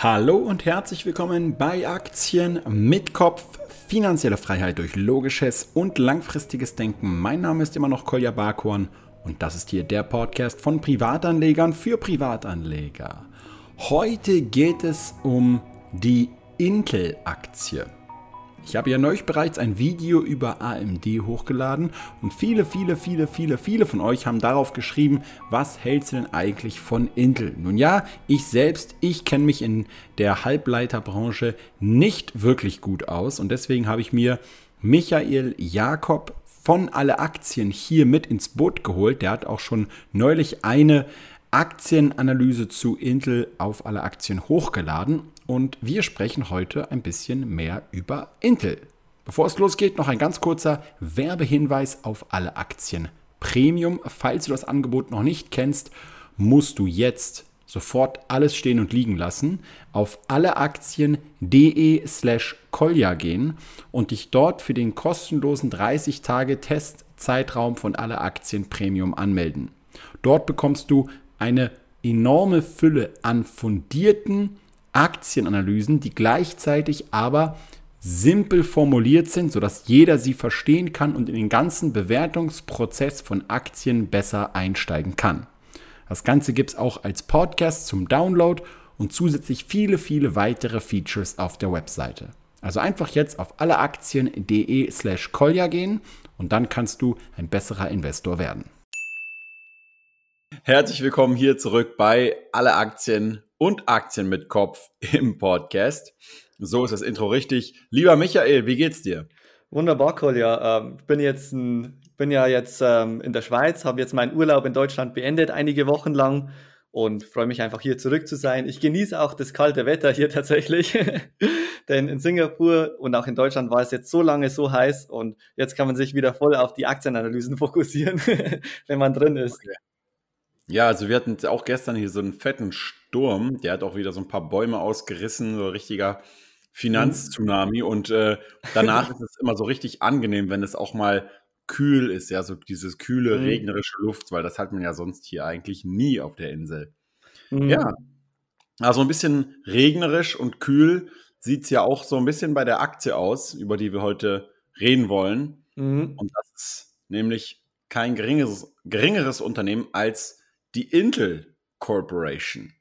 Hallo und herzlich willkommen bei Aktien mit Kopf. Finanzielle Freiheit durch logisches und langfristiges Denken. Mein Name ist immer noch Kolja Barkhorn und das ist hier der Podcast von Privatanlegern für Privatanleger. Heute geht es um die Intel-Aktie. Ich habe ja neulich bereits ein Video über AMD hochgeladen und viele, viele, viele, viele, viele von euch haben darauf geschrieben, was hältst du denn eigentlich von Intel? Nun ja, ich selbst, ich kenne mich in der Halbleiterbranche nicht wirklich gut aus und deswegen habe ich mir Michael Jakob von alle Aktien hier mit ins Boot geholt. Der hat auch schon neulich eine Aktienanalyse zu Intel auf alle Aktien hochgeladen und wir sprechen heute ein bisschen mehr über Intel. Bevor es losgeht, noch ein ganz kurzer Werbehinweis auf alle Aktien Premium. Falls du das Angebot noch nicht kennst, musst du jetzt sofort alles stehen und liegen lassen, auf alleaktien.de slash kolja gehen und dich dort für den kostenlosen 30 Tage Testzeitraum von alle Aktien Premium anmelden. Dort bekommst du eine enorme Fülle an fundierten Aktienanalysen, die gleichzeitig aber simpel formuliert sind, sodass jeder sie verstehen kann und in den ganzen Bewertungsprozess von Aktien besser einsteigen kann. Das Ganze gibt es auch als Podcast zum Download und zusätzlich viele, viele weitere Features auf der Webseite. Also einfach jetzt auf alleaktien.de slash kolja gehen und dann kannst du ein besserer Investor werden. Herzlich willkommen hier zurück bei Alle Aktien und Aktien mit Kopf im Podcast. So ist das Intro richtig. Lieber Michael, wie geht's dir? Wunderbar, Kolja. Ähm, bin jetzt bin ja jetzt ähm, in der Schweiz, habe jetzt meinen Urlaub in Deutschland beendet, einige Wochen lang und freue mich einfach hier zurück zu sein. Ich genieße auch das kalte Wetter hier tatsächlich, denn in Singapur und auch in Deutschland war es jetzt so lange so heiß und jetzt kann man sich wieder voll auf die Aktienanalysen fokussieren, wenn man drin ist. Okay. Ja, also wir hatten auch gestern hier so einen fetten Sturm, der hat auch wieder so ein paar Bäume ausgerissen, so ein richtiger Finanztsunami. Und äh, danach ist es immer so richtig angenehm, wenn es auch mal kühl ist, ja, so dieses kühle, mhm. regnerische Luft, weil das hat man ja sonst hier eigentlich nie auf der Insel. Mhm. Ja, also ein bisschen regnerisch und kühl sieht es ja auch so ein bisschen bei der Aktie aus, über die wir heute reden wollen. Mhm. Und das ist nämlich kein geringeres, geringeres Unternehmen als die Intel Corporation.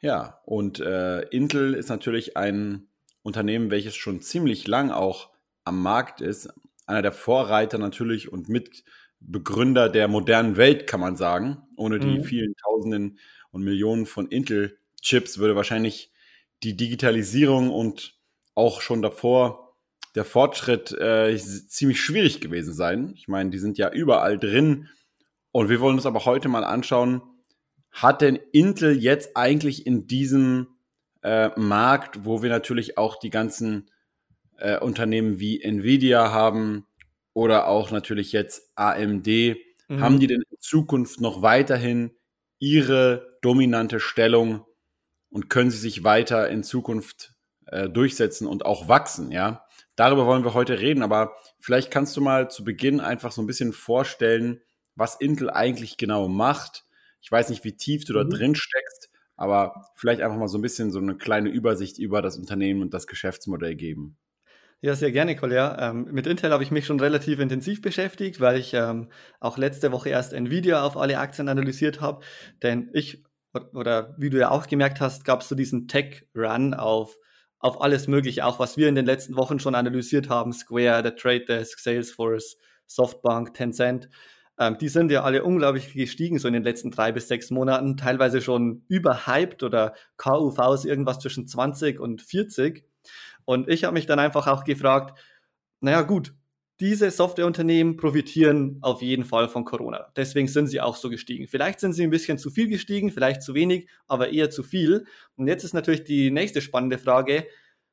Ja, und äh, Intel ist natürlich ein Unternehmen, welches schon ziemlich lang auch am Markt ist. Einer der Vorreiter natürlich und Mitbegründer der modernen Welt, kann man sagen. Ohne die mhm. vielen Tausenden und Millionen von Intel-Chips würde wahrscheinlich die Digitalisierung und auch schon davor der Fortschritt äh, ziemlich schwierig gewesen sein. Ich meine, die sind ja überall drin. Und wir wollen uns aber heute mal anschauen, hat denn Intel jetzt eigentlich in diesem äh, Markt, wo wir natürlich auch die ganzen äh, Unternehmen wie Nvidia haben oder auch natürlich jetzt AMD, mhm. haben die denn in Zukunft noch weiterhin ihre dominante Stellung und können sie sich weiter in Zukunft äh, durchsetzen und auch wachsen, ja? Darüber wollen wir heute reden, aber vielleicht kannst du mal zu Beginn einfach so ein bisschen vorstellen, was Intel eigentlich genau macht ich weiß nicht, wie tief du da mhm. drin steckst, aber vielleicht einfach mal so ein bisschen so eine kleine Übersicht über das Unternehmen und das Geschäftsmodell geben. Ja, sehr gerne, Kolja. Ähm, mit Intel habe ich mich schon relativ intensiv beschäftigt, weil ich ähm, auch letzte Woche erst Nvidia auf alle Aktien analysiert habe. Denn ich, oder wie du ja auch gemerkt hast, gab es so diesen Tech-Run auf, auf alles Mögliche, auch was wir in den letzten Wochen schon analysiert haben. Square, The Trade Desk, Salesforce, Softbank, Tencent. Ähm, die sind ja alle unglaublich gestiegen, so in den letzten drei bis sechs Monaten, teilweise schon überhyped oder KUVs irgendwas zwischen 20 und 40. Und ich habe mich dann einfach auch gefragt, naja gut, diese Softwareunternehmen profitieren auf jeden Fall von Corona. Deswegen sind sie auch so gestiegen. Vielleicht sind sie ein bisschen zu viel gestiegen, vielleicht zu wenig, aber eher zu viel. Und jetzt ist natürlich die nächste spannende Frage,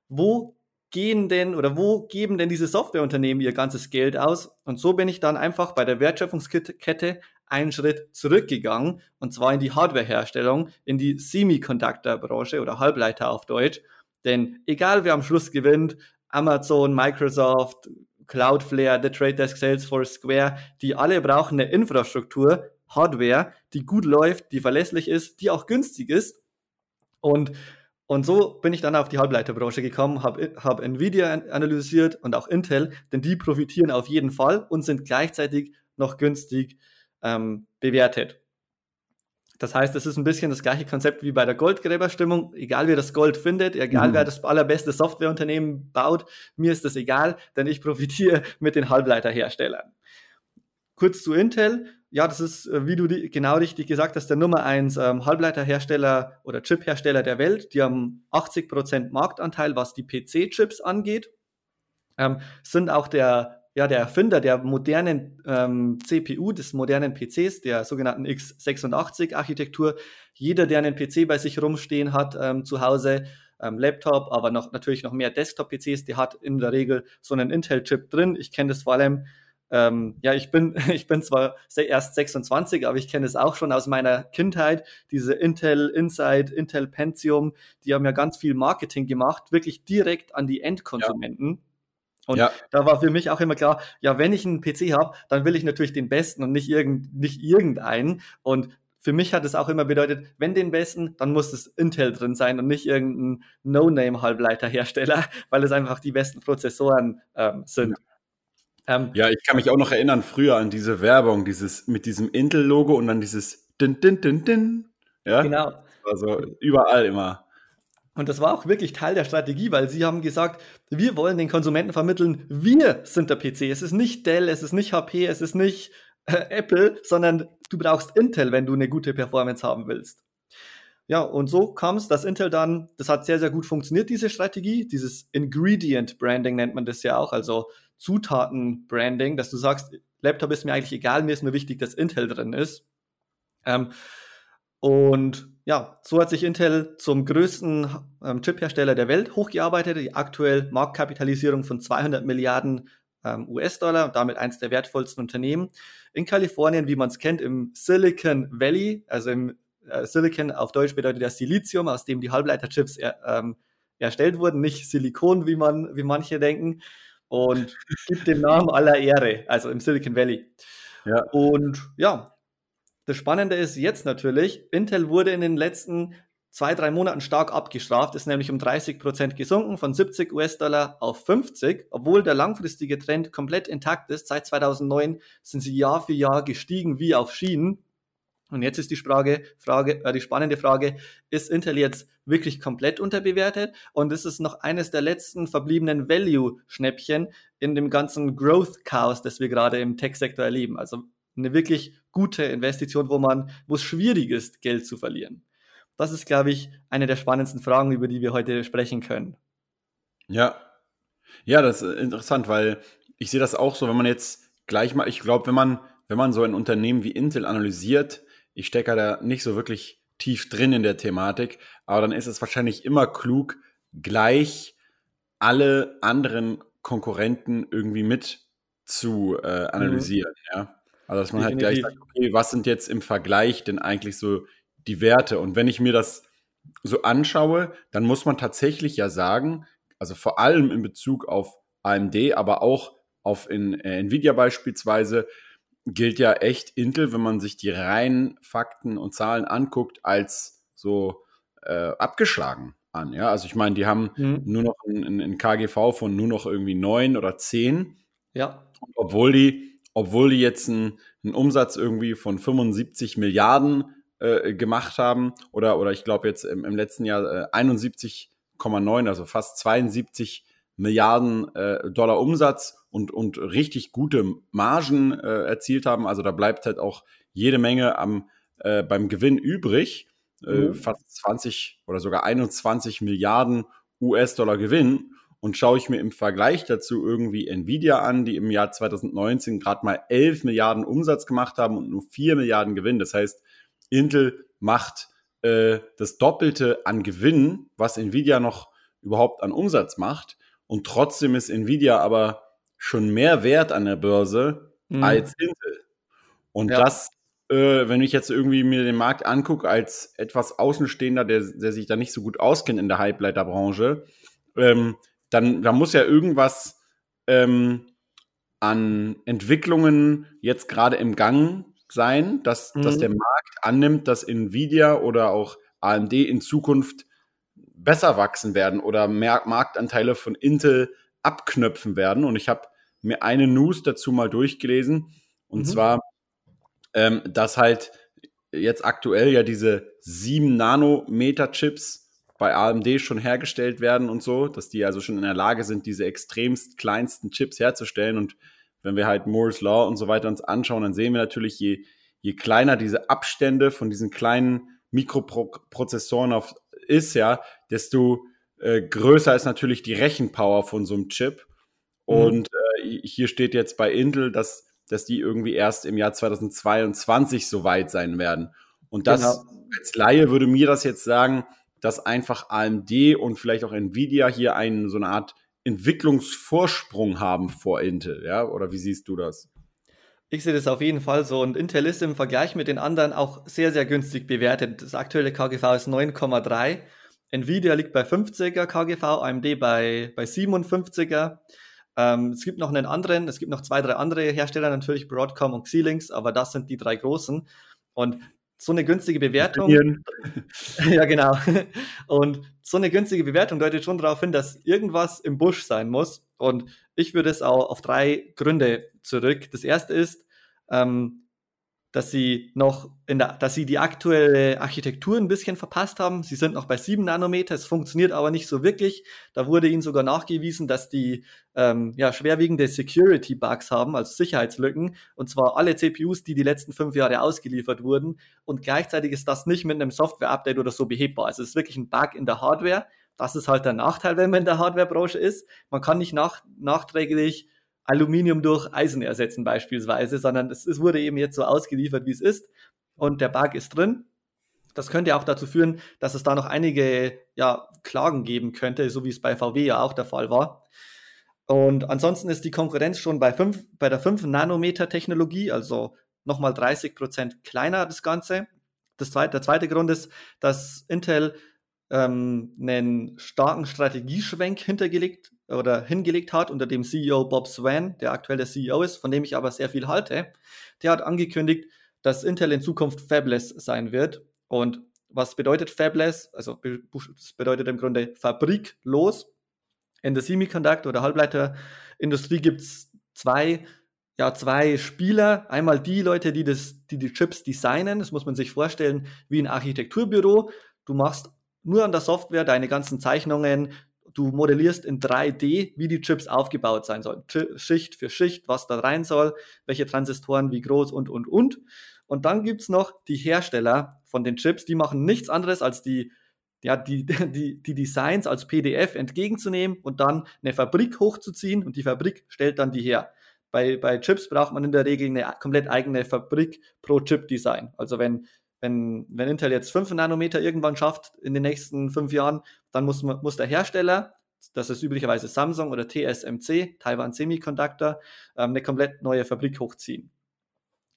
wo gehen denn oder wo geben denn diese Softwareunternehmen ihr ganzes Geld aus? Und so bin ich dann einfach bei der Wertschöpfungskette einen Schritt zurückgegangen und zwar in die Hardwareherstellung, in die Semiconductor-Branche oder Halbleiter auf Deutsch. Denn egal wer am Schluss gewinnt, Amazon, Microsoft, Cloudflare, The Trade Desk, Salesforce, Square, die alle brauchen eine Infrastruktur, Hardware, die gut läuft, die verlässlich ist, die auch günstig ist. Und Und so bin ich dann auf die Halbleiterbranche gekommen, habe hab Nvidia analysiert und auch Intel, denn die profitieren auf jeden Fall und sind gleichzeitig noch günstig ähm, bewertet. Das heißt, es ist ein bisschen das gleiche Konzept wie bei der Goldgräberstimmung. Egal wer das Gold findet, egal mhm. wer das allerbeste Softwareunternehmen baut, mir ist das egal, denn ich profitiere mit den Halbleiterherstellern. Kurz zu Intel. Ja, das ist, äh, wie du genau richtig gesagt hast, der Nummer 1 ähm, Halbleiterhersteller oder Chiphersteller der Welt. Die haben 80% Marktanteil, was die PC-Chips angeht. Ähm, sind auch der ja, der Erfinder der modernen ähm, CPU, des modernen PCs, der sogenannten x86-Architektur. Jeder, der einen PC bei sich rumstehen hat ähm, zu Hause, ähm, Laptop, aber noch, natürlich noch mehr Desktop-PCs, der hat in der Regel so einen Intel-Chip drin. Ich kenne das vor allem, ähm, ja, ich bin, ich bin zwar erst 26, aber ich kenne es auch schon aus meiner Kindheit. Diese Intel Inside, Intel Pentium, die haben ja ganz viel Marketing gemacht, wirklich direkt an die Endkonsumenten. Ja. Und ja. da war für mich auch immer klar, ja, wenn ich einen PC habe, dann will ich natürlich den besten und nicht, irgend, nicht irgendeinen. Und für mich hat es auch immer bedeutet, wenn den besten, dann muss es Intel drin sein und nicht irgendein No-Name-Halbleiterhersteller, weil es einfach die besten Prozessoren ähm, sind. Ja. Ähm, ja, ich kann mich auch noch erinnern, früher an diese Werbung, dieses mit diesem Intel-Logo und dann dieses Din, Din, Din, Din. Ja, genau. Also überall immer. Und das war auch wirklich Teil der Strategie, weil sie haben gesagt, wir wollen den Konsumenten vermitteln, wir sind der PC. Es ist nicht Dell, es ist nicht HP, es ist nicht äh, Apple, sondern du brauchst Intel, wenn du eine gute Performance haben willst. Ja, und so kam es, dass Intel dann, das hat sehr, sehr gut funktioniert, diese Strategie, dieses Ingredient Branding nennt man das ja auch, also Zutaten Branding, dass du sagst, Laptop ist mir eigentlich egal, mir ist nur wichtig, dass Intel drin ist. Ähm, und ja, so hat sich Intel zum größten ähm, Chip-Hersteller der Welt hochgearbeitet. Die aktuell Marktkapitalisierung von 200 Milliarden ähm, US-Dollar, damit eines der wertvollsten Unternehmen. In Kalifornien, wie man es kennt, im Silicon Valley, also im äh, Silicon auf Deutsch bedeutet das Silizium, aus dem die Halbleiterchips er, ähm, erstellt wurden, nicht Silikon, wie man, wie manche denken. Und gibt dem Namen aller Ehre, also im Silicon Valley. Ja. Und ja, das Spannende ist jetzt natürlich, Intel wurde in den letzten zwei, drei Monaten stark abgestraft, ist nämlich um 30 Prozent gesunken, von 70 US-Dollar auf 50, obwohl der langfristige Trend komplett intakt ist. Seit 2009 sind sie Jahr für Jahr gestiegen wie auf Schienen. Und jetzt ist die Frage, Frage äh, die spannende Frage, ist Intel jetzt wirklich komplett unterbewertet? Und ist es noch eines der letzten verbliebenen Value-Schnäppchen in dem ganzen Growth-Chaos, das wir gerade im Tech-Sektor erleben? Also eine wirklich gute Investition, wo man, wo es schwierig ist, Geld zu verlieren? Das ist, glaube ich, eine der spannendsten Fragen, über die wir heute sprechen können. Ja. Ja, das ist interessant, weil ich sehe das auch so, wenn man jetzt gleich mal, ich glaube, wenn man, wenn man so ein Unternehmen wie Intel analysiert, ich stecke da nicht so wirklich tief drin in der Thematik, aber dann ist es wahrscheinlich immer klug, gleich alle anderen Konkurrenten irgendwie mit zu äh, analysieren, mhm. ja. Also dass man halt gleich sagt, okay, was sind jetzt im Vergleich denn eigentlich so die Werte? Und wenn ich mir das so anschaue, dann muss man tatsächlich ja sagen, also vor allem in Bezug auf AMD, aber auch auf in, äh, Nvidia beispielsweise, gilt ja echt Intel, wenn man sich die reinen Fakten und Zahlen anguckt, als so äh, abgeschlagen an. Ja, also ich meine, die haben mhm. nur noch ein, ein, KGV von nur noch irgendwie neun oder zehn. Ja. Obwohl die obwohl die jetzt einen, einen Umsatz irgendwie von 75 Milliarden äh, gemacht haben oder, oder ich glaube jetzt im, im, letzten Jahr äh, 71,9, also fast 72 Milliarden äh, Dollar Umsatz und, und richtig gute Margen äh, erzielt haben. Also da bleibt halt auch jede Menge am, äh, beim Gewinn übrig. Äh, mhm. fast 20 oder sogar 21 Milliarden US-Dollar Gewinn. Und schaue ich mir im Vergleich dazu irgendwie Nvidia an, die im Jahr 2019 gerade mal 11 Milliarden Umsatz gemacht haben und nur 4 Milliarden Gewinn. Das heißt, Intel macht äh, das Doppelte an Gewinn, was Nvidia noch überhaupt an Umsatz macht. Und trotzdem ist Nvidia aber schon mehr wert an der Börse mhm. als Intel. Und ja. das, äh, wenn ich jetzt irgendwie mir den Markt angucke, als etwas Außenstehender, der, der sich da nicht so gut auskennt in der Halbleiterbranche, ähm, dann da muss ja irgendwas ähm, an Entwicklungen jetzt gerade im Gang sein, dass, mhm. dass der Markt annimmt, dass Nvidia oder auch AMD in Zukunft besser wachsen werden oder mehr Marktanteile von Intel abknöpfen werden. Und ich habe mir eine News dazu mal durchgelesen. Und mhm. zwar, ähm, dass halt jetzt aktuell ja diese 7 Nanometer Chips bei AMD schon hergestellt werden und so, dass die also schon in der Lage sind, diese extremst kleinsten Chips herzustellen. Und wenn wir halt Moore's Law und so weiter uns anschauen, dann sehen wir natürlich, je, je kleiner diese Abstände von diesen kleinen Mikroprozessoren auf, ist, ja, desto äh, größer ist natürlich die Rechenpower von so einem Chip. Mhm. Und äh, hier steht jetzt bei Intel, dass, dass die irgendwie erst im Jahr 2022 so weit sein werden. Und das genau. als Laie würde mir das jetzt sagen, dass einfach AMD und vielleicht auch Nvidia hier einen so eine Art Entwicklungsvorsprung haben vor Intel, ja? Oder wie siehst du das? Ich sehe das auf jeden Fall so und Intel ist im Vergleich mit den anderen auch sehr, sehr günstig bewertet. Das aktuelle KGV ist 9,3. Nvidia liegt bei 50er KGV, AMD bei, bei 57er. Ähm, es gibt noch einen anderen, es gibt noch zwei, drei andere Hersteller, natürlich Broadcom und Xilinx, aber das sind die drei großen. Und so eine günstige Bewertung. ja, genau. Und so eine günstige Bewertung deutet schon darauf hin, dass irgendwas im Busch sein muss. Und ich würde es auch auf drei Gründe zurück. Das erste ist, ähm, dass sie noch der, dass sie die aktuelle Architektur ein bisschen verpasst haben. Sie sind noch bei 7 Nanometer, es funktioniert aber nicht so wirklich. Da wurde ihnen sogar nachgewiesen, dass die ähm, ja, schwerwiegende Security-Bugs haben, also Sicherheitslücken, und zwar alle CPUs, die die letzten fünf Jahre ausgeliefert wurden. Und gleichzeitig ist das nicht mit einem Software-Update oder so behebbar. Also es ist wirklich ein Bug in der Hardware. Das ist halt der Nachteil, wenn man in der Hardware-Branche ist. Man kann nicht nach, nachträglich Aluminium durch Eisen ersetzen beispielsweise, sondern es, es wurde eben jetzt so ausgeliefert, wie es ist und der Bug ist drin. Das könnte auch dazu führen, dass es da noch einige ja, Klagen geben könnte, so wie es bei VW ja auch der Fall war. Und ansonsten ist die Konkurrenz schon bei, 5, bei der 5-Nanometer-Technologie, also nochmal 30 Prozent kleiner das Ganze. Das zweite, der zweite Grund ist, dass Intel ähm, einen starken Strategieschwenk hintergelegt oder hingelegt hat unter dem CEO Bob Swan, der aktuell der CEO ist, von dem ich aber sehr viel halte. Der hat angekündigt, dass Intel in Zukunft fabless sein wird. Und was bedeutet fabless? Also das bedeutet im Grunde fabriklos. In der Semiconductor- oder Halbleiterindustrie gibt es zwei, ja, zwei Spieler. Einmal die Leute, die, das, die die Chips designen. Das muss man sich vorstellen wie ein Architekturbüro. Du machst nur an der Software deine ganzen Zeichnungen, du modellierst in 3D, wie die Chips aufgebaut sein sollen. Schicht für Schicht, was da rein soll, welche Transistoren, wie groß und, und, und. Und dann gibt es noch die Hersteller von den Chips, die machen nichts anderes als die, ja, die, die, die Designs als PDF entgegenzunehmen und dann eine Fabrik hochzuziehen und die Fabrik stellt dann die her. Bei, bei Chips braucht man in der Regel eine komplett eigene Fabrik pro Chip-Design. Also wenn wenn, wenn Intel jetzt 5 Nanometer irgendwann schafft in den nächsten fünf Jahren, dann muss, muss der Hersteller, das ist üblicherweise Samsung oder TSMC, Taiwan Semiconductor, ähm, eine komplett neue Fabrik hochziehen.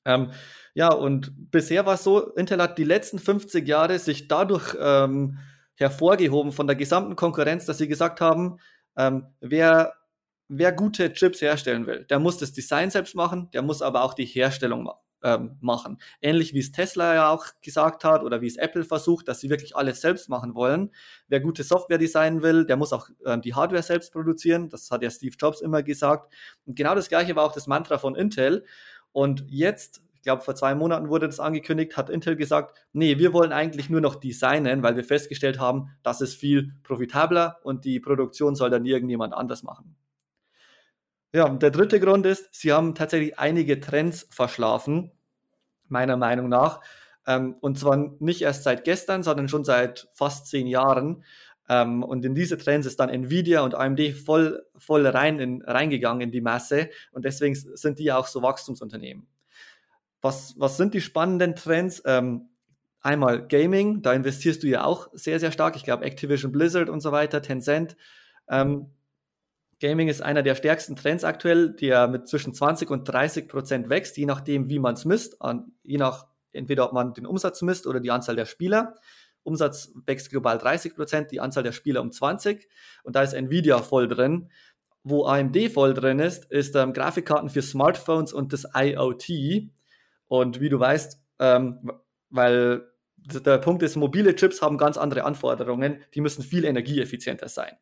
Ähm, ja, und bisher war es so, Intel hat die letzten 50 Jahre sich dadurch ähm, hervorgehoben von der gesamten Konkurrenz, dass sie gesagt haben, ähm, wer, wer gute Chips herstellen will, der muss das Design selbst machen, der muss aber auch die Herstellung machen ähm, machen. Ähnlich wie es Tesla ja auch gesagt hat oder wie es Apple versucht, dass sie wirklich alles selbst machen wollen. Wer gute Software designen will, der muss auch ähm, die Hardware selbst produzieren. Das hat ja Steve Jobs immer gesagt. Und genau das gleiche war auch das Mantra von Intel. Und jetzt ich glaube, vor zwei Monaten wurde das angekündigt, hat Intel gesagt, nee, wir wollen eigentlich nur noch designen, weil wir festgestellt haben, das ist viel profitabler und die Produktion soll dann irgendjemand anders machen. Ja, und der dritte Grund ist, sie haben tatsächlich einige Trends verschlafen, meiner Meinung nach. Ähm, und zwar nicht erst seit gestern, sondern schon seit fast zehn Jahren. Ähm, und in diese Trends ist dann Nvidia und AMD voll, voll rein in, reingegangen in die Masse. Und deswegen sind die auch so Wachstumsunternehmen. Was, was sind die spannenden Trends? Ähm, einmal Gaming, da investierst du ja auch sehr, sehr stark. Ich glaube, Activision Blizzard und so weiter, Tencent. Ähm, Gaming ist einer der stärksten Trends aktuell, der mit zwischen 20 und 30 Prozent wächst, je nachdem, wie man es misst, an, je nach entweder ob man den Umsatz misst oder die Anzahl der Spieler. Umsatz wächst global 30 Prozent, die Anzahl der Spieler um 20 und da ist Nvidia voll drin. Wo AMD voll drin ist, ist ähm, Grafikkarten für Smartphones und das IoT. Und wie du weißt, ähm, weil der Punkt ist, mobile Chips haben ganz andere Anforderungen, die müssen viel energieeffizienter sein.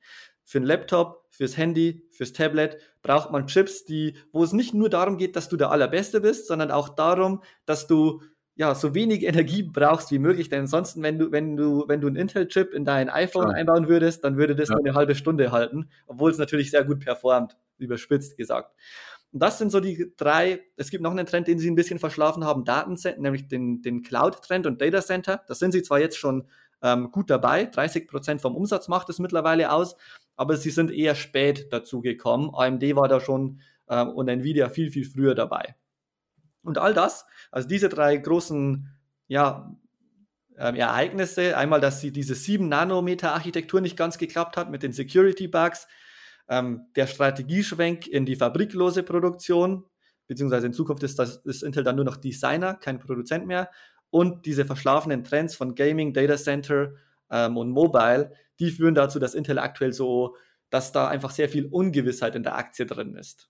Für einen Laptop, fürs Handy, fürs Tablet braucht man Chips, die, wo es nicht nur darum geht, dass du der Allerbeste bist, sondern auch darum, dass du ja, so wenig Energie brauchst wie möglich, denn ansonsten, wenn du, wenn du, wenn du einen Intel-Chip in dein iPhone ja. einbauen würdest, dann würde das ja. nur eine halbe Stunde halten, obwohl es natürlich sehr gut performt, überspitzt gesagt. Und das sind so die drei, es gibt noch einen Trend, den sie ein bisschen verschlafen haben, Datencenter, nämlich den, den Cloud-Trend und Data Center. Da sind sie zwar jetzt schon ähm, gut dabei, 30 Prozent vom Umsatz macht es mittlerweile aus, aber sie sind eher spät dazu gekommen. AMD war da schon ähm, und Nvidia viel, viel früher dabei. Und all das, also diese drei großen ja, ähm, Ereignisse, einmal, dass sie diese 7-Nanometer-Architektur nicht ganz geklappt hat mit den Security-Bugs, ähm, der Strategieschwenk in die fabriklose Produktion, beziehungsweise in Zukunft ist, das, ist Intel dann nur noch Designer, kein Produzent mehr, und diese verschlafenen Trends von Gaming, Data Center ähm, und Mobile, die führen dazu, dass Intel aktuell so, dass da einfach sehr viel Ungewissheit in der Aktie drin ist.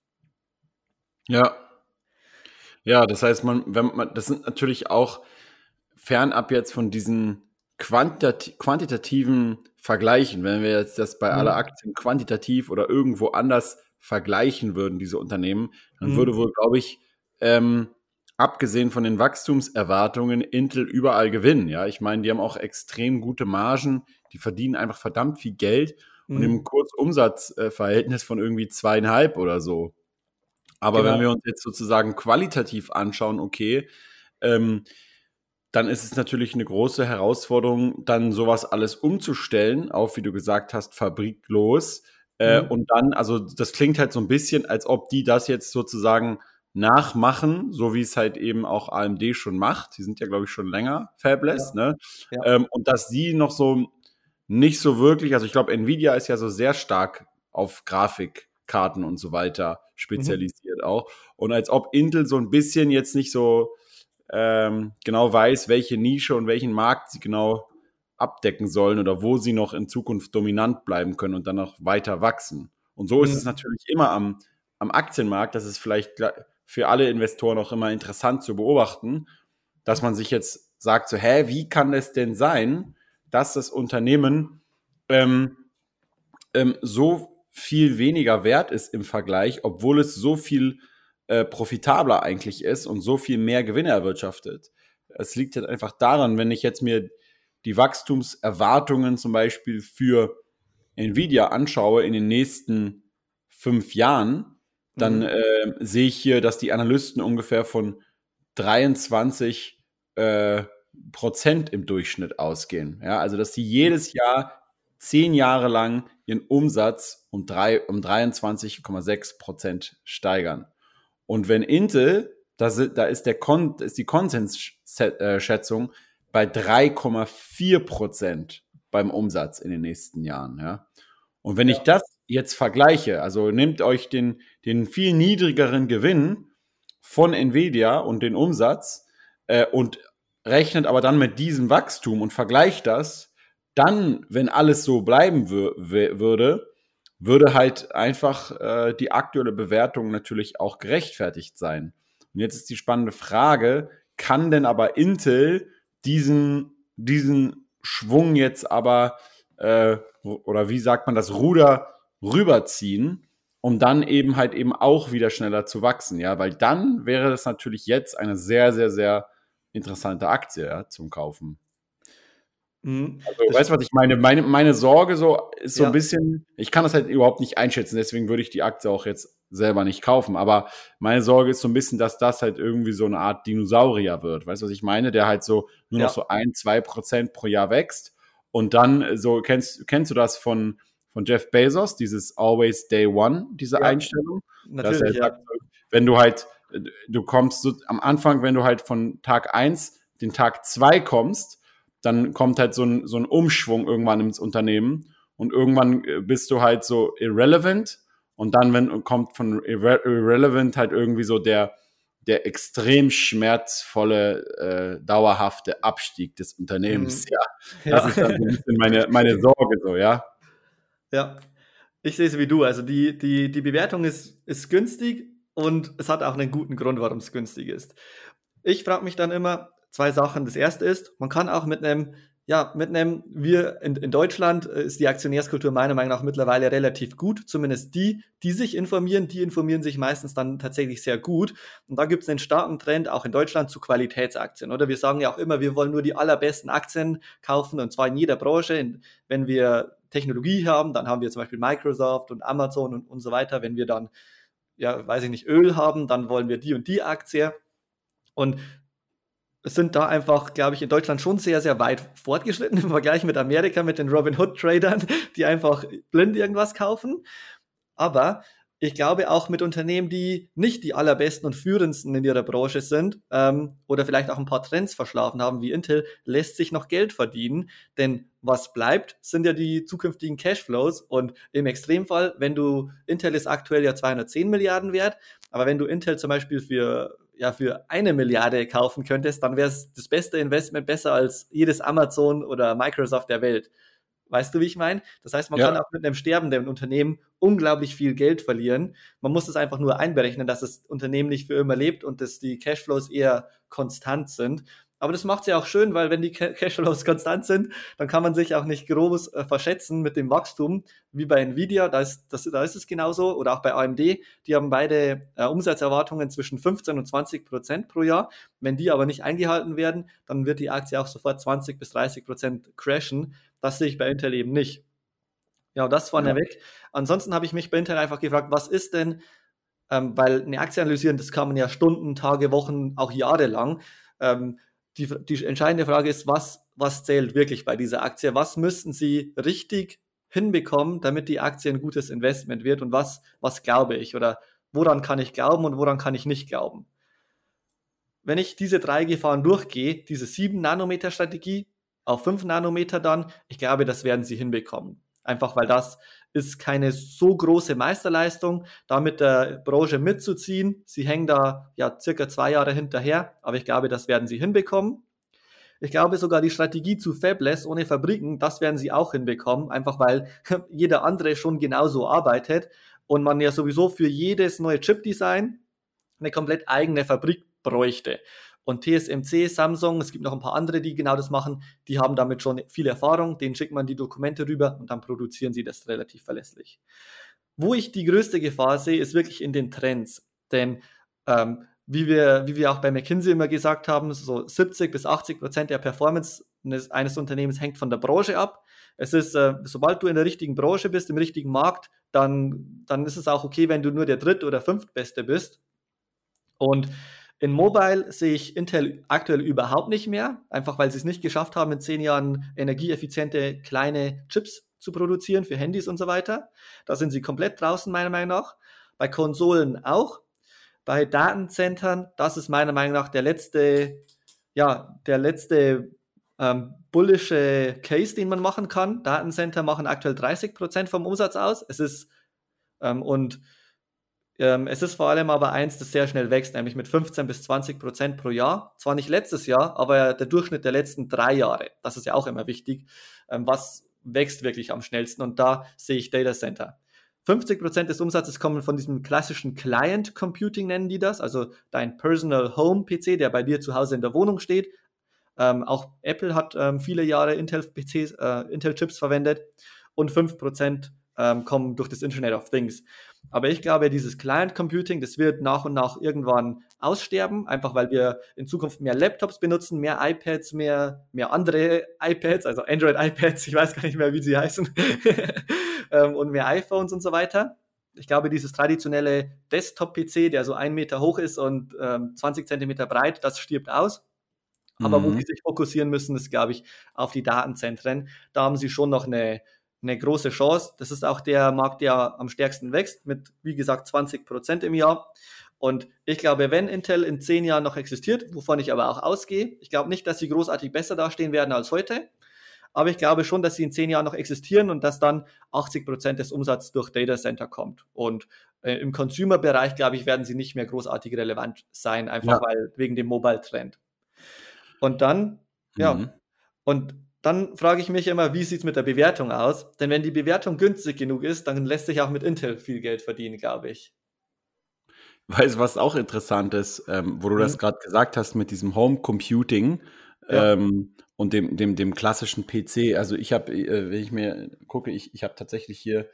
Ja, ja, das heißt, man, wenn man, das sind natürlich auch fernab jetzt von diesen quantit quantitativen Vergleichen, wenn wir jetzt das bei mhm. aller Aktien quantitativ oder irgendwo anders vergleichen würden, diese Unternehmen, dann mhm. würde wohl, glaube ich, ähm, abgesehen von den Wachstumserwartungen Intel überall gewinnen. Ja, ich meine, die haben auch extrem gute Margen, die verdienen einfach verdammt viel Geld mhm. und im Kurzumsatzverhältnis von irgendwie zweieinhalb oder so. Aber genau. wenn wir uns jetzt sozusagen qualitativ anschauen, okay, ähm, dann ist es natürlich eine große Herausforderung, dann sowas alles umzustellen, auf, wie du gesagt hast, fabriklos. Äh, mhm. Und dann, also das klingt halt so ein bisschen, als ob die das jetzt sozusagen nachmachen, so wie es halt eben auch AMD schon macht. Die sind ja, glaube ich, schon länger fabless, ja. ne? Ja. Ähm, und dass sie noch so nicht so wirklich, also ich glaube, Nvidia ist ja so sehr stark auf Grafikkarten und so weiter spezialisiert mhm. auch. Und als ob Intel so ein bisschen jetzt nicht so ähm, genau weiß, welche Nische und welchen Markt sie genau abdecken sollen oder wo sie noch in Zukunft dominant bleiben können und dann noch weiter wachsen. Und so ist mhm. es natürlich immer am, am Aktienmarkt, das ist vielleicht für alle Investoren auch immer interessant zu beobachten, dass man sich jetzt sagt, so, hä, wie kann es denn sein, dass das Unternehmen ähm, ähm, so viel weniger wert ist im Vergleich, obwohl es so viel äh, profitabler eigentlich ist und so viel mehr Gewinne erwirtschaftet. Es liegt halt einfach daran, wenn ich jetzt mir die Wachstumserwartungen zum Beispiel für Nvidia anschaue in den nächsten fünf Jahren, dann mhm. äh, sehe ich hier, dass die Analysten ungefähr von 23 äh, Prozent im Durchschnitt ausgehen. Ja, also dass sie jedes Jahr zehn Jahre lang ihren Umsatz um, drei, um 23,6 Prozent steigern. Und wenn Intel, da, da ist, der Kon, ist die Konsensschätzung bei 3,4 Prozent beim Umsatz in den nächsten Jahren. Ja? Und wenn ja. ich das jetzt vergleiche, also nehmt euch den, den viel niedrigeren Gewinn von Nvidia und den Umsatz äh, und rechnet aber dann mit diesem Wachstum und vergleicht das dann, wenn alles so bleiben würde, würde halt einfach äh, die aktuelle Bewertung natürlich auch gerechtfertigt sein. Und jetzt ist die spannende Frage, kann denn aber Intel diesen, diesen Schwung jetzt aber, äh, oder wie sagt man das, Ruder rüberziehen, um dann eben halt eben auch wieder schneller zu wachsen, ja, weil dann wäre das natürlich jetzt eine sehr, sehr, sehr interessante Aktie ja, zum Kaufen. Mhm. Also, weißt du, was ich meine? meine? Meine Sorge so ist so ja. ein bisschen, ich kann das halt überhaupt nicht einschätzen, deswegen würde ich die Aktie auch jetzt selber nicht kaufen. Aber meine Sorge ist so ein bisschen, dass das halt irgendwie so eine Art Dinosaurier wird. Weißt du, was ich meine? Der halt so nur ja. noch so ein, zwei Prozent pro Jahr wächst. Und dann so, kennst, kennst du das von, von Jeff Bezos, dieses Always Day One, diese ja. Einstellung? Natürlich, dass er sagt, wenn du halt, du kommst so, am Anfang, wenn du halt von Tag eins den Tag zwei kommst, dann kommt halt so ein, so ein Umschwung irgendwann ins Unternehmen und irgendwann äh, bist du halt so irrelevant und dann wenn kommt von irre irrelevant halt irgendwie so der der extrem schmerzvolle äh, dauerhafte Abstieg des Unternehmens. Mhm. Ja, das ja. ist dann so ein bisschen meine meine Sorge so, ja. Ja. Ich sehe es wie du, also die die die Bewertung ist ist günstig und es hat auch einen guten Grund, warum es günstig ist. Ich frage mich dann immer, zwei Sachen. Das erste ist, man kann auch mit einem ja, mitnehmen. Wir in, in Deutschland äh, ist die Aktionärskultur meiner Meinung nach mittlerweile relativ gut. Zumindest die, die sich informieren, die informieren sich meistens dann tatsächlich sehr gut. Und da gibt es einen starken Trend auch in Deutschland zu Qualitätsaktien. Oder wir sagen ja auch immer, wir wollen nur die allerbesten Aktien kaufen und zwar in jeder Branche. Wenn wir Technologie haben, dann haben wir zum Beispiel Microsoft und Amazon und, und so weiter. Wenn wir dann, ja, weiß ich nicht, Öl haben, dann wollen wir die und die Aktie. Und sind da einfach, glaube ich, in Deutschland schon sehr, sehr weit fortgeschritten im Vergleich mit Amerika, mit den Robin Hood-Tradern, die einfach blind irgendwas kaufen. Aber ich glaube auch mit Unternehmen, die nicht die allerbesten und führendsten in ihrer Branche sind ähm, oder vielleicht auch ein paar Trends verschlafen haben wie Intel, lässt sich noch Geld verdienen. Denn was bleibt, sind ja die zukünftigen Cashflows. Und im Extremfall, wenn du, Intel ist aktuell ja 210 Milliarden wert, aber wenn du Intel zum Beispiel für ja für eine Milliarde kaufen könntest, dann wäre es das beste Investment besser als jedes Amazon oder Microsoft der Welt. Weißt du, wie ich meine? Das heißt, man ja. kann auch mit einem sterbenden Unternehmen unglaublich viel Geld verlieren. Man muss es einfach nur einberechnen, dass das Unternehmen nicht für immer lebt und dass die Cashflows eher konstant sind. Aber das macht es ja auch schön, weil wenn die Cashflows konstant sind, dann kann man sich auch nicht groß äh, verschätzen mit dem Wachstum, wie bei Nvidia, da ist, das, da ist es genauso, oder auch bei AMD, die haben beide äh, Umsatzerwartungen zwischen 15 und 20 Prozent pro Jahr. Wenn die aber nicht eingehalten werden, dann wird die Aktie auch sofort 20 bis 30 Prozent crashen. Das sehe ich bei Intel eben nicht. Ja, das vorneweg. Ja. Ansonsten habe ich mich bei Intel einfach gefragt, was ist denn, ähm, weil eine Aktie analysieren, das kann man ja Stunden, Tage, Wochen, auch Jahre lang. Ähm, die, die entscheidende Frage ist, was, was zählt wirklich bei dieser Aktie? Was müssten Sie richtig hinbekommen, damit die Aktie ein gutes Investment wird? Und was, was glaube ich? Oder woran kann ich glauben und woran kann ich nicht glauben? Wenn ich diese drei Gefahren durchgehe, diese 7 Nanometer Strategie auf 5 Nanometer dann, ich glaube, das werden Sie hinbekommen. Einfach weil das ist keine so große Meisterleistung, da mit der Branche mitzuziehen. Sie hängen da ja circa zwei Jahre hinterher, aber ich glaube, das werden sie hinbekommen. Ich glaube sogar die Strategie zu Fabless ohne Fabriken, das werden sie auch hinbekommen, einfach weil jeder andere schon genauso arbeitet und man ja sowieso für jedes neue Chip-Design eine komplett eigene Fabrik bräuchte. Und TSMC, Samsung, es gibt noch ein paar andere, die genau das machen, die haben damit schon viel Erfahrung, denen schickt man die Dokumente rüber und dann produzieren sie das relativ verlässlich. Wo ich die größte Gefahr sehe, ist wirklich in den Trends. Denn ähm, wie, wir, wie wir auch bei McKinsey immer gesagt haben, so 70 bis 80 Prozent der Performance eines, Unternehmens hängt von der Branche ab. Es ist, äh, sobald du in der richtigen Branche bist, im richtigen Markt, dann, dann ist es auch okay, wenn du nur der dritt- oder fünftbeste bist. Und in Mobile sehe ich Intel aktuell überhaupt nicht mehr, einfach weil sie es nicht geschafft haben, in zehn Jahren energieeffiziente kleine Chips zu produzieren für Handys und so weiter. Da sind sie komplett draußen, meiner Meinung nach. Bei Konsolen auch. Bei Datenzentren, das ist meiner Meinung nach der letzte, ja, der letzte ähm, bullische Case, den man machen kann. Datencenter machen aktuell 30 Prozent vom Umsatz aus. Es ist ähm, und ähm, es ist vor allem aber eins, das sehr schnell wächst, nämlich mit 15 bis 20 Prozent pro Jahr. Zwar nicht letztes Jahr, aber der Durchschnitt der letzten drei Jahre. Das ist ja auch immer wichtig. Ähm, was wächst wirklich am schnellsten? Und da sehe ich Data Center. 50 Prozent des Umsatzes kommen von diesem klassischen Client Computing, nennen die das. Also dein Personal Home PC, der bei dir zu Hause in der Wohnung steht. Ähm, auch Apple hat ähm, viele Jahre Intel PCs, äh, Intel Chips verwendet. Und 5 Prozent ähm, kommen durch das Internet of Things. Aber ich glaube, dieses Client Computing, das wird nach und nach irgendwann aussterben, einfach weil wir in Zukunft mehr Laptops benutzen, mehr iPads, mehr, mehr andere iPads, also Android iPads, ich weiß gar nicht mehr, wie sie heißen, ähm, und mehr iPhones und so weiter. Ich glaube, dieses traditionelle Desktop-PC, der so ein Meter hoch ist und ähm, 20 Zentimeter breit, das stirbt aus. Aber mhm. wo sie sich fokussieren müssen, ist, glaube ich, auf die Datenzentren. Da haben sie schon noch eine, eine große Chance. Das ist auch der Markt, der am stärksten wächst, mit, wie gesagt, 20 Prozent im Jahr. Und ich glaube, wenn Intel in zehn Jahren noch existiert, wovon ich aber auch ausgehe, ich glaube nicht, dass sie großartig besser dastehen werden als heute. Aber ich glaube schon, dass sie in zehn Jahren noch existieren und dass dann 80 Prozent des Umsatzes durch Data Center kommt. Und äh, im Consumer-Bereich, glaube ich, werden sie nicht mehr großartig relevant sein, einfach ja. weil wegen dem Mobile-Trend. Und dann, mhm. ja, und dann frage ich mich immer, wie sieht es mit der Bewertung aus? Denn wenn die Bewertung günstig genug ist, dann lässt sich auch mit Intel viel Geld verdienen, glaube ich. weißt du, was auch interessant ist, ähm, wo du mhm. das gerade gesagt hast mit diesem Home Computing ja. ähm, und dem, dem, dem klassischen PC. Also ich habe, äh, wenn ich mir gucke, ich, ich habe tatsächlich hier,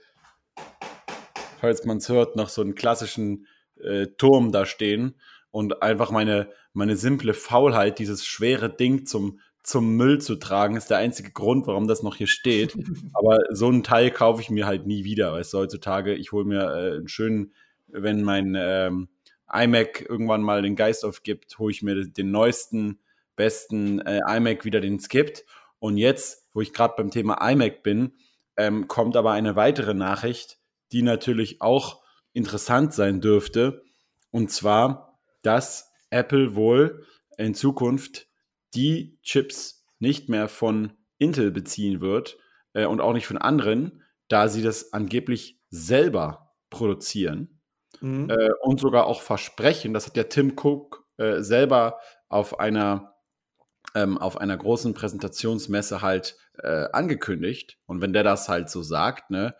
falls man es hört, noch so einen klassischen äh, Turm da stehen und einfach meine, meine simple Faulheit, dieses schwere Ding zum, zum Müll zu tragen, ist der einzige Grund, warum das noch hier steht. Aber so einen Teil kaufe ich mir halt nie wieder, weißt du, heutzutage, ich hole mir äh, einen schönen, wenn mein ähm, iMac irgendwann mal den Geist aufgibt, hole ich mir den neuesten, besten äh, iMac wieder, den es gibt. Und jetzt, wo ich gerade beim Thema iMac bin, ähm, kommt aber eine weitere Nachricht, die natürlich auch interessant sein dürfte. Und zwar, dass Apple wohl in Zukunft die Chips nicht mehr von Intel beziehen wird äh, und auch nicht von anderen, da sie das angeblich selber produzieren mhm. äh, und sogar auch versprechen. Das hat ja Tim Cook äh, selber auf einer ähm, auf einer großen Präsentationsmesse halt äh, angekündigt. Und wenn der das halt so sagt, ne,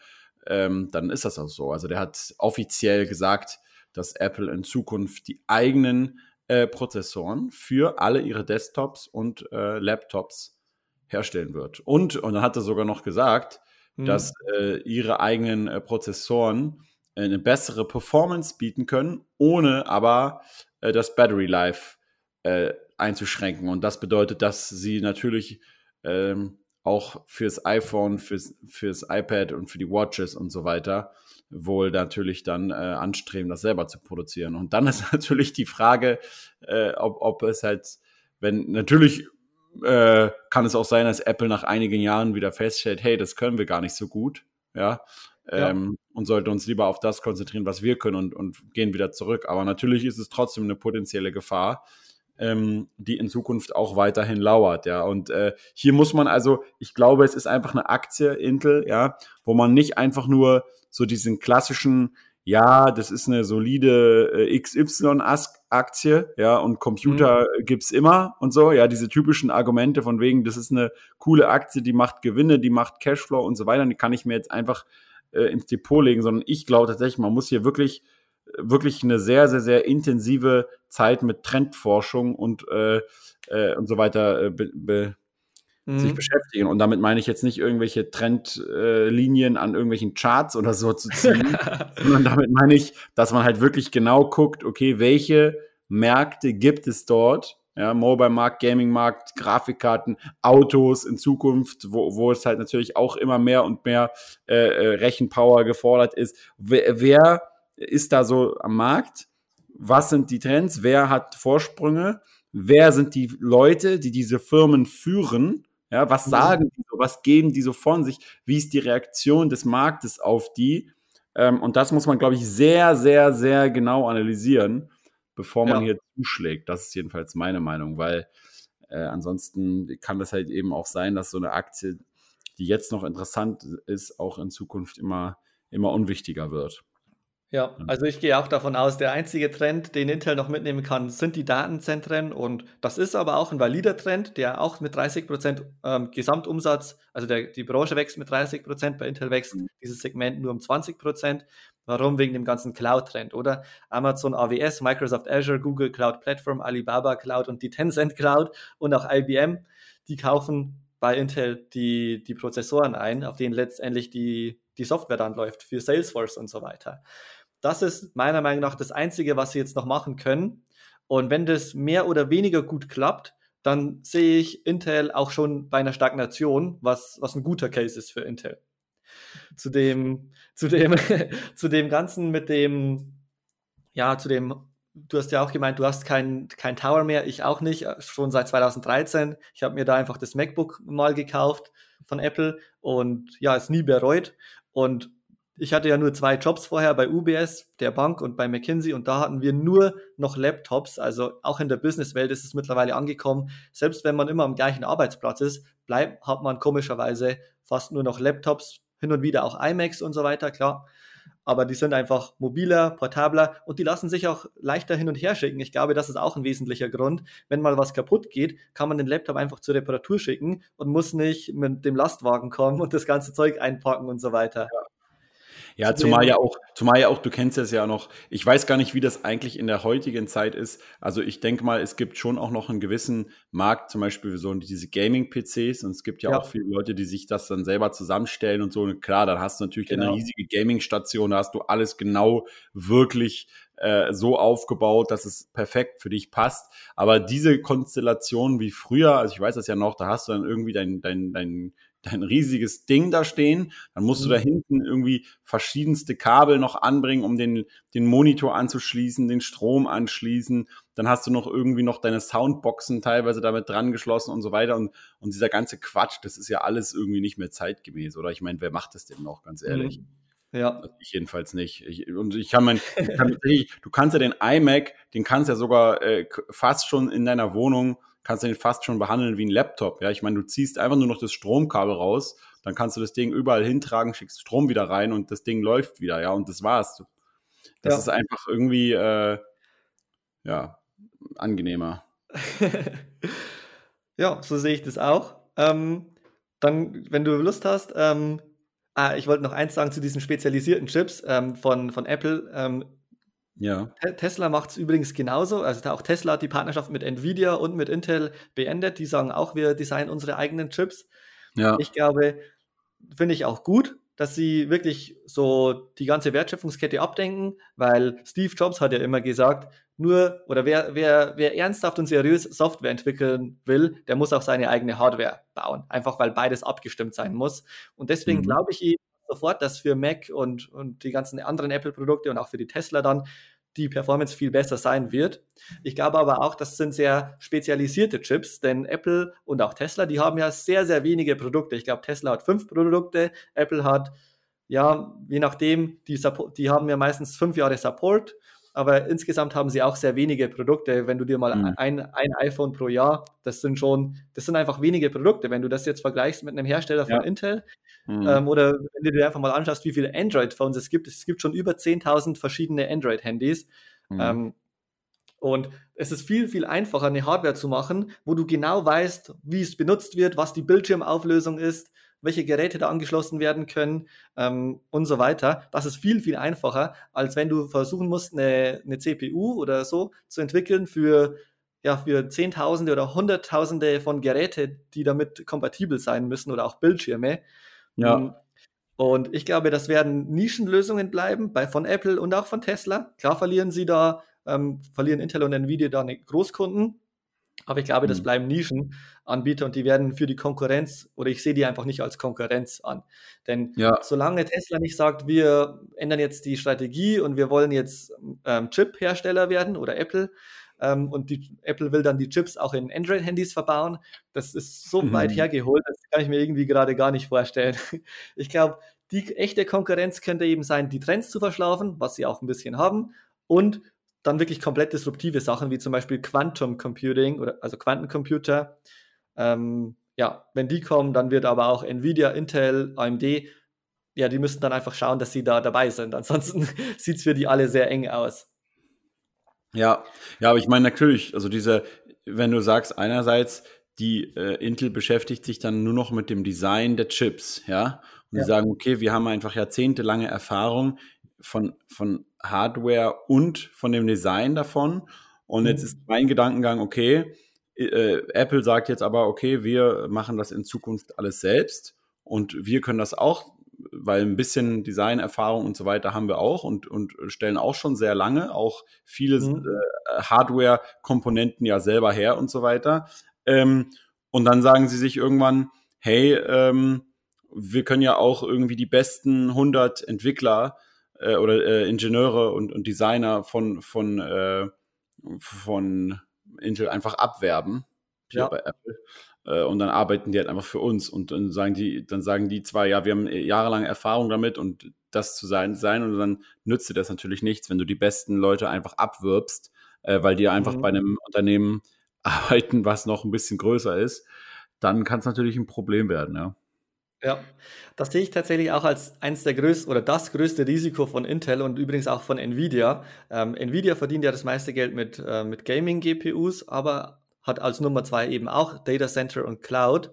ähm, dann ist das auch so. Also der hat offiziell gesagt, dass Apple in Zukunft die eigenen äh, Prozessoren für alle ihre Desktops und äh, Laptops herstellen wird. Und, und dann hat er sogar noch gesagt, mhm. dass äh, ihre eigenen äh, Prozessoren eine bessere Performance bieten können, ohne aber äh, das Battery Life äh, einzuschränken. Und das bedeutet, dass sie natürlich ähm, auch fürs iPhone, fürs, fürs iPad und für die Watches und so weiter wohl natürlich dann äh, anstreben, das selber zu produzieren. Und dann ist natürlich die Frage, äh, ob, ob es halt, wenn natürlich äh, kann es auch sein, dass Apple nach einigen Jahren wieder feststellt, hey, das können wir gar nicht so gut, ja, ähm, ja. und sollte uns lieber auf das konzentrieren, was wir können und, und gehen wieder zurück. Aber natürlich ist es trotzdem eine potenzielle Gefahr, ähm, die in Zukunft auch weiterhin lauert, ja. Und äh, hier muss man also, ich glaube, es ist einfach eine Aktie Intel, ja, wo man nicht einfach nur so diesen klassischen, ja, das ist eine solide äh, XY-Aktie, ja, und Computer mhm. gibt's immer und so, ja, diese typischen Argumente von wegen, das ist eine coole Aktie, die macht Gewinne, die macht Cashflow und so weiter, die kann ich mir jetzt einfach äh, ins Depot legen, sondern ich glaube tatsächlich, man muss hier wirklich wirklich eine sehr, sehr, sehr intensive Zeit mit Trendforschung und, äh, äh, und so weiter äh, be, be, mhm. sich beschäftigen. Und damit meine ich jetzt nicht irgendwelche Trendlinien an irgendwelchen Charts oder so zu ziehen, sondern damit meine ich, dass man halt wirklich genau guckt, okay, welche Märkte gibt es dort? Ja, Mobile-Markt, Gaming-Markt, Grafikkarten, Autos in Zukunft, wo, wo es halt natürlich auch immer mehr und mehr äh, äh Rechenpower gefordert ist. Wer, wer ist da so am Markt? Was sind die Trends? Wer hat Vorsprünge? Wer sind die Leute, die diese Firmen führen? Ja, was mhm. sagen die so? Was geben die so von sich? Wie ist die Reaktion des Marktes auf die? Ähm, und das muss man, glaube ich, sehr, sehr, sehr genau analysieren, bevor man ja. hier zuschlägt. Das ist jedenfalls meine Meinung, weil äh, ansonsten kann das halt eben auch sein, dass so eine Aktie, die jetzt noch interessant ist, auch in Zukunft immer, immer unwichtiger wird. Ja, also ich gehe auch davon aus, der einzige Trend, den Intel noch mitnehmen kann, sind die Datenzentren. Und das ist aber auch ein valider Trend, der auch mit 30 Prozent ähm, Gesamtumsatz, also der, die Branche wächst mit 30 Prozent, bei Intel wächst mhm. dieses Segment nur um 20 Prozent. Warum? Wegen dem ganzen Cloud-Trend, oder? Amazon AWS, Microsoft Azure, Google Cloud Platform, Alibaba Cloud und die Tencent Cloud und auch IBM, die kaufen bei Intel die, die Prozessoren ein, auf denen letztendlich die, die Software dann läuft für Salesforce und so weiter. Das ist meiner Meinung nach das Einzige, was sie jetzt noch machen können. Und wenn das mehr oder weniger gut klappt, dann sehe ich Intel auch schon bei einer Stagnation, was, was ein guter Case ist für Intel. Zu dem, zu dem, zu dem Ganzen mit dem, ja, zu dem, du hast ja auch gemeint, du hast kein, kein Tower mehr, ich auch nicht, schon seit 2013. Ich habe mir da einfach das MacBook mal gekauft von Apple und ja, es nie bereut. Und ich hatte ja nur zwei Jobs vorher bei UBS, der Bank und bei McKinsey und da hatten wir nur noch Laptops. Also auch in der Businesswelt ist es mittlerweile angekommen. Selbst wenn man immer am gleichen Arbeitsplatz ist, bleibt, hat man komischerweise fast nur noch Laptops, hin und wieder auch iMacs und so weiter, klar. Aber die sind einfach mobiler, portabler und die lassen sich auch leichter hin und her schicken. Ich glaube, das ist auch ein wesentlicher Grund. Wenn mal was kaputt geht, kann man den Laptop einfach zur Reparatur schicken und muss nicht mit dem Lastwagen kommen und das ganze Zeug einpacken und so weiter. Ja. Ja, zumal ja auch, zumal ja auch, du kennst es ja noch, ich weiß gar nicht, wie das eigentlich in der heutigen Zeit ist. Also ich denke mal, es gibt schon auch noch einen gewissen Markt, zum Beispiel für so diese Gaming-PCs und es gibt ja, ja, auch viele Leute, die sich das dann selber zusammenstellen und so. Und klar, dann hast du natürlich genau. eine riesige Gaming-Station, da hast du alles genau wirklich äh, so aufgebaut, dass es perfekt für dich passt. Aber diese Konstellation wie früher, also ich weiß das ja noch, da hast du dann irgendwie dein, dein, dein dein riesiges Ding da stehen. Dann musst mhm. du da mhm. hinten irgendwie verschiedenste Kabel noch anbringen, um den, den Monitor anzuschließen, den Strom anschließen. Dann hast du noch irgendwie noch deine Soundboxen teilweise damit dran geschlossen und so weiter. Und, und dieser ganze Quatsch, das ist ja alles irgendwie nicht mehr zeitgemäß, oder? Ich meine, wer macht das denn noch, ganz ehrlich? Mhm. Ja. Ich jedenfalls nicht. Ich, und ich kann mein, ich kann, du kannst ja den iMac, den kannst ja sogar äh, fast schon in deiner Wohnung kannst du den fast schon behandeln wie ein Laptop. Ja, ich meine, du ziehst einfach nur noch das Stromkabel raus, dann kannst du das Ding überall hintragen, schickst Strom wieder rein und das Ding läuft wieder, ja, und das war's. Das ja. ist einfach irgendwie, äh, ja, angenehmer. ja, so sehe ich das auch. Ähm, dann, wenn du Lust hast, ähm, ah, ich wollte noch eins sagen zu diesen spezialisierten Chips ähm, von, von Apple. Ja. Tesla macht es übrigens genauso. Also auch Tesla hat die Partnerschaft mit Nvidia und mit Intel beendet. Die sagen auch, wir designen unsere eigenen Chips. Ja. Ich glaube, finde ich auch gut, dass sie wirklich so die ganze Wertschöpfungskette abdenken, weil Steve Jobs hat ja immer gesagt, nur oder wer, wer, wer ernsthaft und seriös Software entwickeln will, der muss auch seine eigene Hardware bauen. Einfach weil beides abgestimmt sein muss. Und deswegen mhm. glaube ich sofort, dass für Mac und, und die ganzen anderen Apple-Produkte und auch für die Tesla dann die Performance viel besser sein wird. Ich glaube aber auch, das sind sehr spezialisierte Chips, denn Apple und auch Tesla, die haben ja sehr, sehr wenige Produkte. Ich glaube, Tesla hat fünf Produkte, Apple hat, ja, je nachdem, die, die haben ja meistens fünf Jahre Support aber insgesamt haben sie auch sehr wenige Produkte. Wenn du dir mal mhm. ein, ein iPhone pro Jahr, das sind schon, das sind einfach wenige Produkte. Wenn du das jetzt vergleichst mit einem Hersteller von ja. Intel mhm. ähm, oder wenn du dir einfach mal anschaust, wie viele Android-Phones es gibt, es gibt schon über 10.000 verschiedene Android-Handys. Mhm. Ähm, und es ist viel, viel einfacher, eine Hardware zu machen, wo du genau weißt, wie es benutzt wird, was die Bildschirmauflösung ist, welche Geräte da angeschlossen werden können ähm, und so weiter. Das ist viel, viel einfacher, als wenn du versuchen musst, eine, eine CPU oder so zu entwickeln für, ja, für Zehntausende oder Hunderttausende von Geräten, die damit kompatibel sein müssen oder auch Bildschirme. Ja. Ähm, und ich glaube, das werden Nischenlösungen bleiben, bei, von Apple und auch von Tesla. Klar verlieren sie da, ähm, verlieren Intel und Nvidia da eine Großkunden, aber ich glaube, das mhm. bleiben Nischenanbieter und die werden für die Konkurrenz oder ich sehe die einfach nicht als Konkurrenz an. Denn ja. solange Tesla nicht sagt, wir ändern jetzt die Strategie und wir wollen jetzt ähm, Chip-Hersteller werden oder Apple ähm, und die, Apple will dann die Chips auch in Android-Handys verbauen, das ist so mhm. weit hergeholt, das kann ich mir irgendwie gerade gar nicht vorstellen. Ich glaube, die echte Konkurrenz könnte eben sein, die Trends zu verschlafen, was sie auch ein bisschen haben und dann wirklich komplett disruptive Sachen wie zum Beispiel Quantum Computing oder also Quantencomputer. Ähm, ja, wenn die kommen, dann wird aber auch Nvidia, Intel, AMD, ja, die müssen dann einfach schauen, dass sie da dabei sind. Ansonsten sieht es für die alle sehr eng aus. Ja, ja, aber ich meine natürlich, also diese, wenn du sagst, einerseits, die äh, Intel beschäftigt sich dann nur noch mit dem Design der Chips, ja, und ja. die sagen, okay, wir haben einfach jahrzehntelange Erfahrung von, von Hardware und von dem Design davon. Und jetzt mhm. ist mein Gedankengang, okay, äh, Apple sagt jetzt aber, okay, wir machen das in Zukunft alles selbst und wir können das auch, weil ein bisschen Designerfahrung und so weiter haben wir auch und, und stellen auch schon sehr lange auch viele mhm. äh, Hardware-Komponenten ja selber her und so weiter. Ähm, und dann sagen sie sich irgendwann, hey, ähm, wir können ja auch irgendwie die besten 100 Entwickler äh, oder äh, Ingenieure und, und Designer von, von, äh, von Intel einfach abwerben ja. bei Apple. Äh, und dann arbeiten die halt einfach für uns und dann sagen die, dann sagen die zwar, ja, wir haben jahrelange Erfahrung damit und das zu sein, sein und dann nützt dir das natürlich nichts, wenn du die besten Leute einfach abwirbst, äh, weil die einfach mhm. bei einem Unternehmen arbeiten, was noch ein bisschen größer ist, dann kann es natürlich ein Problem werden, ja. Ja, das sehe ich tatsächlich auch als eines der größten oder das größte Risiko von Intel und übrigens auch von Nvidia. Ähm, Nvidia verdient ja das meiste Geld mit, äh, mit Gaming-GPUs, aber hat als Nummer zwei eben auch Data Center und Cloud.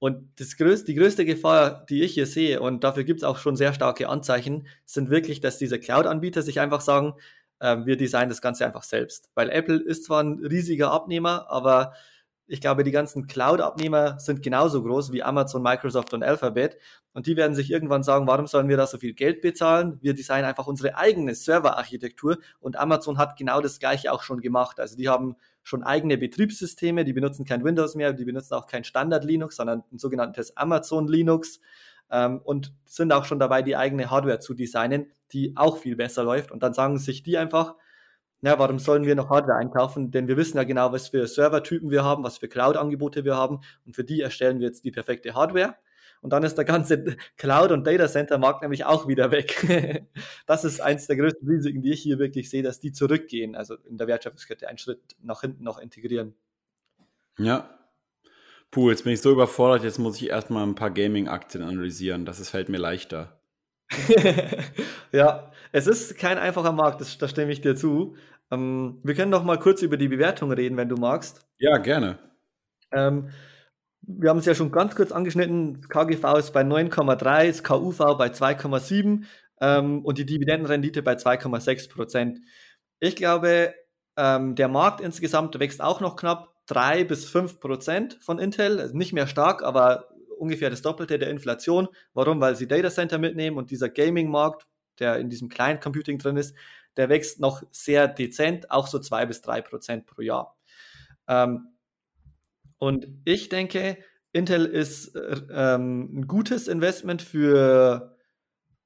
Und das größte, die größte Gefahr, die ich hier sehe, und dafür gibt es auch schon sehr starke Anzeichen, sind wirklich, dass diese Cloud-Anbieter sich einfach sagen, äh, wir designen das Ganze einfach selbst. Weil Apple ist zwar ein riesiger Abnehmer, aber ich glaube, die ganzen Cloud-Abnehmer sind genauso groß wie Amazon, Microsoft und Alphabet. Und die werden sich irgendwann sagen, warum sollen wir da so viel Geld bezahlen? Wir designen einfach unsere eigene Serverarchitektur. Und Amazon hat genau das gleiche auch schon gemacht. Also die haben schon eigene Betriebssysteme, die benutzen kein Windows mehr, die benutzen auch kein Standard Linux, sondern ein sogenanntes Amazon Linux ähm, und sind auch schon dabei, die eigene Hardware zu designen, die auch viel besser läuft. Und dann sagen sich die einfach, na, warum sollen wir noch Hardware einkaufen? Denn wir wissen ja genau, was für Servertypen wir haben, was für Cloud-Angebote wir haben und für die erstellen wir jetzt die perfekte Hardware. Und dann ist der ganze Cloud- und Data Center-Markt nämlich auch wieder weg. das ist eins der größten Risiken, die ich hier wirklich sehe, dass die zurückgehen, also in der Wertschöpfungskette einen Schritt nach hinten noch integrieren. Ja. Puh, jetzt bin ich so überfordert, jetzt muss ich erstmal ein paar Gaming-Aktien analysieren. Das ist, fällt mir leichter. ja, es ist kein einfacher Markt, das, da stimme ich dir zu. Ähm, wir können doch mal kurz über die Bewertung reden, wenn du magst. Ja, gerne. Ähm, wir haben es ja schon ganz kurz angeschnitten, KGV ist bei 9,3, das KUV bei 2,7 ähm, und die Dividendenrendite bei 2,6 Prozent. Ich glaube, ähm, der Markt insgesamt wächst auch noch knapp 3 bis 5 Prozent von Intel, also nicht mehr stark, aber ungefähr das Doppelte der Inflation. Warum? Weil sie Data Center mitnehmen und dieser Gaming-Markt, der in diesem Client Computing drin ist, der wächst noch sehr dezent, auch so 2 bis 3 Prozent pro Jahr. Ähm, und ich denke, Intel ist äh, ähm, ein gutes Investment für,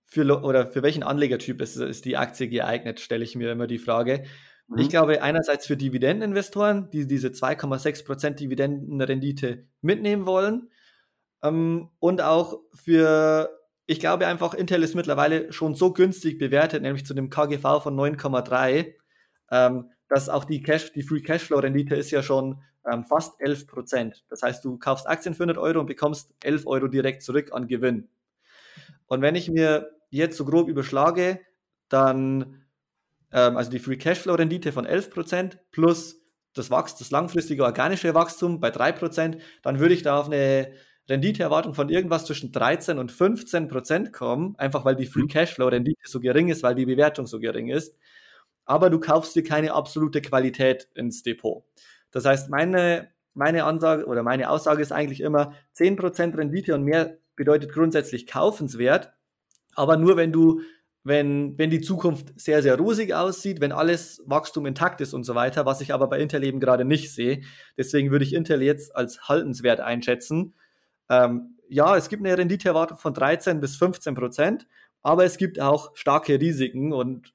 für oder für welchen Anlegertyp ist, ist die Aktie geeignet, stelle ich mir immer die Frage. Mhm. Ich glaube, einerseits für Dividendeninvestoren, die diese 2,6% Dividendenrendite mitnehmen wollen. Ähm, und auch für, ich glaube einfach, Intel ist mittlerweile schon so günstig bewertet, nämlich zu dem KGV von 9,3, ähm, dass auch die Cash, die Free Cashflow Rendite ist ja schon ähm, fast 11 Prozent. Das heißt, du kaufst Aktien für 100 Euro und bekommst 11 Euro direkt zurück an Gewinn. Und wenn ich mir jetzt so grob überschlage, dann, ähm, also die Free Cashflow Rendite von 11 Prozent plus das, Wachs das langfristige organische Wachstum bei 3 Prozent, dann würde ich da auf eine Renditeerwartung von irgendwas zwischen 13 und 15 Prozent kommen, einfach weil die Free mhm. Cashflow Rendite so gering ist, weil die Bewertung so gering ist. Aber du kaufst dir keine absolute Qualität ins Depot. Das heißt, meine, meine Ansage oder meine Aussage ist eigentlich immer, 10% Rendite und mehr bedeutet grundsätzlich kaufenswert, aber nur wenn du, wenn, wenn die Zukunft sehr, sehr rosig aussieht, wenn alles Wachstum intakt ist und so weiter, was ich aber bei Intel eben gerade nicht sehe. Deswegen würde ich Intel jetzt als haltenswert einschätzen. Ähm, ja, es gibt eine Renditeerwartung von 13 bis 15 Prozent, aber es gibt auch starke Risiken und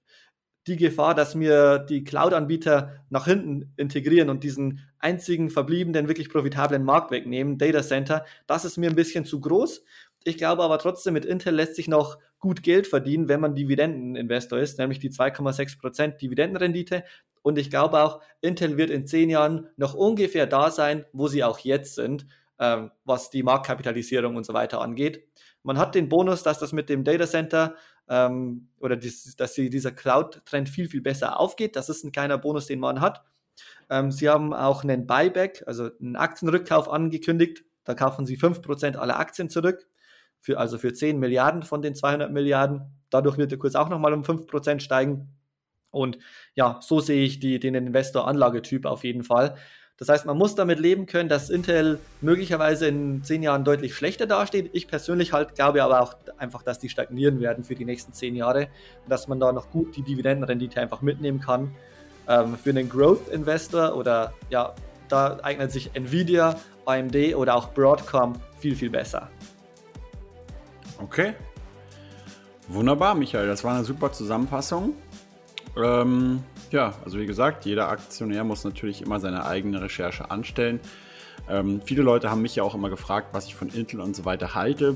die Gefahr, dass mir die Cloud-Anbieter nach hinten integrieren und diesen einzigen verbliebenen, wirklich profitablen Markt wegnehmen, Data Center, das ist mir ein bisschen zu groß. Ich glaube aber trotzdem, mit Intel lässt sich noch gut Geld verdienen, wenn man Dividendeninvestor ist, nämlich die 2,6% Dividendenrendite. Und ich glaube auch, Intel wird in zehn Jahren noch ungefähr da sein, wo sie auch jetzt sind, ähm, was die Marktkapitalisierung und so weiter angeht. Man hat den Bonus, dass das mit dem Data Center ähm, oder dies, dass sie, dieser Cloud-Trend viel, viel besser aufgeht. Das ist ein kleiner Bonus, den man hat. Ähm, sie haben auch einen Buyback, also einen Aktienrückkauf angekündigt. Da kaufen sie 5% aller Aktien zurück, für, also für 10 Milliarden von den 200 Milliarden. Dadurch wird der Kurs auch nochmal um 5% steigen. Und ja, so sehe ich die, den Investor-Anlagetyp auf jeden Fall. Das heißt, man muss damit leben können, dass Intel möglicherweise in zehn Jahren deutlich schlechter dasteht. Ich persönlich halt glaube aber auch einfach, dass die stagnieren werden für die nächsten zehn Jahre und dass man da noch gut die Dividendenrendite einfach mitnehmen kann. Ähm, für einen Growth-Investor oder ja, da eignet sich Nvidia, AMD oder auch Broadcom viel, viel besser. Okay. Wunderbar, Michael. Das war eine super Zusammenfassung. Ähm, ja, also wie gesagt, jeder Aktionär muss natürlich immer seine eigene Recherche anstellen. Ähm, viele Leute haben mich ja auch immer gefragt, was ich von Intel und so weiter halte.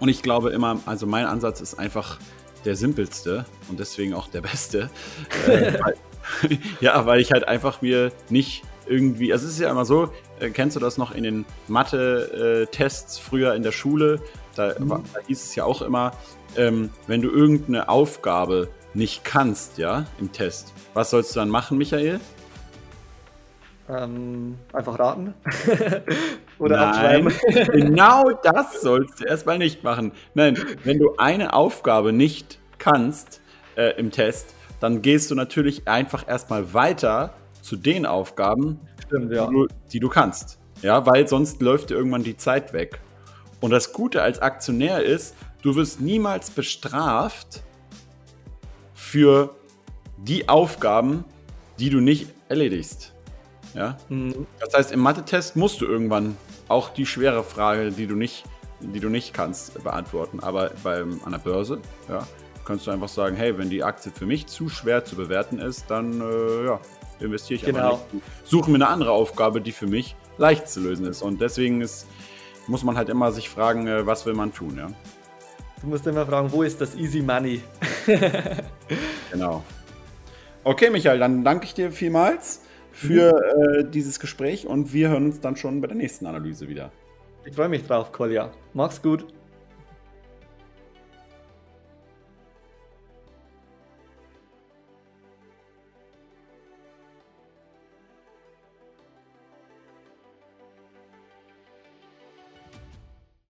Und ich glaube immer, also mein Ansatz ist einfach der simpelste und deswegen auch der beste. äh, weil, ja, weil ich halt einfach mir nicht irgendwie, also es ist ja immer so, äh, kennst du das noch in den Mathe-Tests früher in der Schule? Da, mhm. da, hieß es ja auch immer, ähm, wenn du irgendeine Aufgabe nicht kannst, ja, im Test, was sollst du dann machen, Michael? Ähm, einfach raten. Oder Nein, abschreiben. genau das sollst du erstmal nicht machen. Nein, wenn du eine Aufgabe nicht kannst äh, im Test, dann gehst du natürlich einfach erstmal weiter zu den Aufgaben, Stimmt, ja. die, du, die du kannst. Ja, weil sonst läuft dir irgendwann die Zeit weg. Und das Gute als Aktionär ist, du wirst niemals bestraft für die Aufgaben, die du nicht erledigst. Ja? Mhm. Das heißt, im Mathe-Test musst du irgendwann auch die schwere Frage, die du nicht, die du nicht kannst, beantworten. Aber beim, an der Börse, ja, kannst du einfach sagen, hey, wenn die Aktie für mich zu schwer zu bewerten ist, dann äh, ja, investiere ich genau. einfach nicht. Suche mir eine andere Aufgabe, die für mich leicht zu lösen ist. Und deswegen ist, muss man halt immer sich fragen, äh, was will man tun, ja. Du musst immer fragen, wo ist das Easy Money? genau. Okay, Michael, dann danke ich dir vielmals für äh, dieses Gespräch und wir hören uns dann schon bei der nächsten Analyse wieder. Ich freue mich drauf, Kolja. Mach's gut.